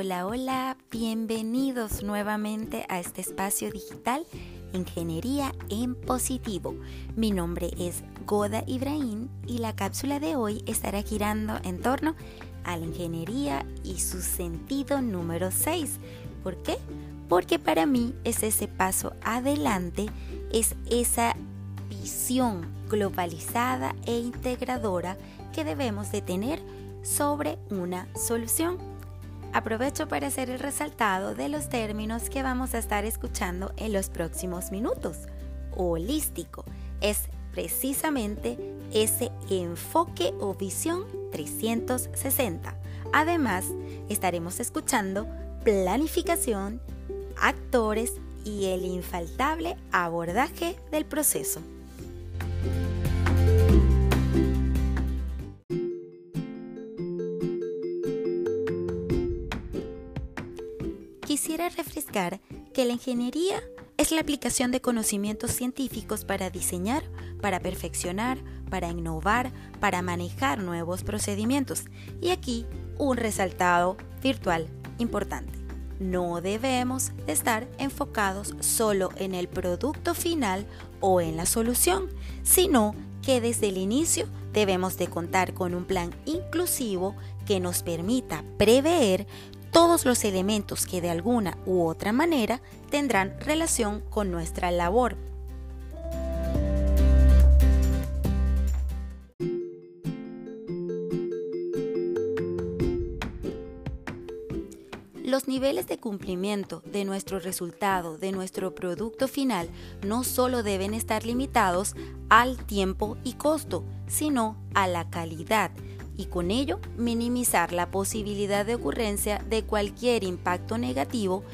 Hola, hola, bienvenidos nuevamente a este espacio digital Ingeniería en Positivo. Mi nombre es Goda Ibrahim y la cápsula de hoy estará girando en torno a la ingeniería y su sentido número 6. ¿Por qué? Porque para mí es ese paso adelante, es esa visión globalizada e integradora que debemos de tener sobre una solución. Aprovecho para hacer el resaltado de los términos que vamos a estar escuchando en los próximos minutos. Holístico es precisamente ese enfoque o visión 360. Además, estaremos escuchando planificación, actores y el infaltable abordaje del proceso. Quisiera refrescar que la ingeniería es la aplicación de conocimientos científicos para diseñar, para perfeccionar, para innovar, para manejar nuevos procedimientos. Y aquí un resaltado virtual importante. No debemos estar enfocados solo en el producto final o en la solución, sino que desde el inicio debemos de contar con un plan inclusivo que nos permita prever todos los elementos que de alguna u otra manera tendrán relación con nuestra labor. Los niveles de cumplimiento de nuestro resultado, de nuestro producto final, no solo deben estar limitados al tiempo y costo, sino a la calidad y con ello minimizar la posibilidad de ocurrencia de cualquier impacto negativo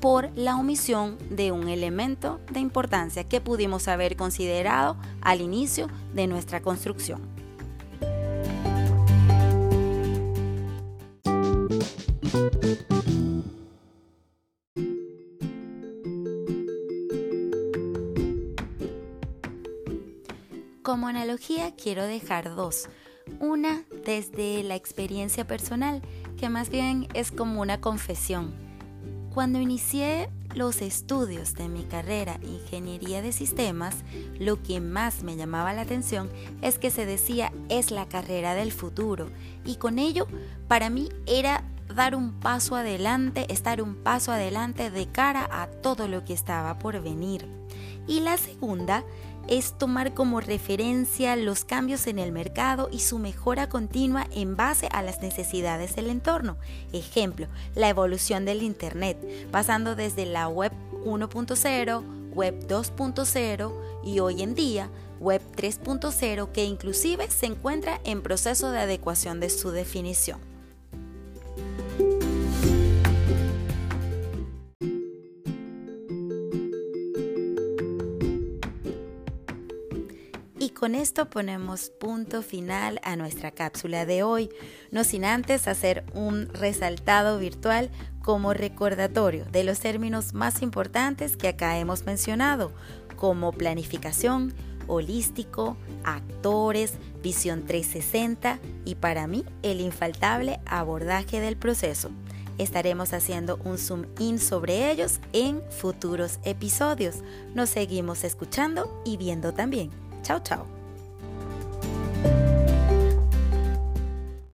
por la omisión de un elemento de importancia que pudimos haber considerado al inicio de nuestra construcción. Como analogía quiero dejar dos. Una desde la experiencia personal, que más bien es como una confesión. Cuando inicié los estudios de mi carrera Ingeniería de Sistemas, lo que más me llamaba la atención es que se decía es la carrera del futuro y con ello para mí era dar un paso adelante, estar un paso adelante de cara a todo lo que estaba por venir. Y la segunda es tomar como referencia los cambios en el mercado y su mejora continua en base a las necesidades del entorno. Ejemplo, la evolución del Internet, pasando desde la web 1.0, web 2.0 y hoy en día web 3.0 que inclusive se encuentra en proceso de adecuación de su definición. Con esto ponemos punto final a nuestra cápsula de hoy, no sin antes hacer un resaltado virtual como recordatorio de los términos más importantes que acá hemos mencionado, como planificación, holístico, actores, visión 360 y para mí el infaltable abordaje del proceso. Estaremos haciendo un zoom in sobre ellos en futuros episodios. Nos seguimos escuchando y viendo también. Toto.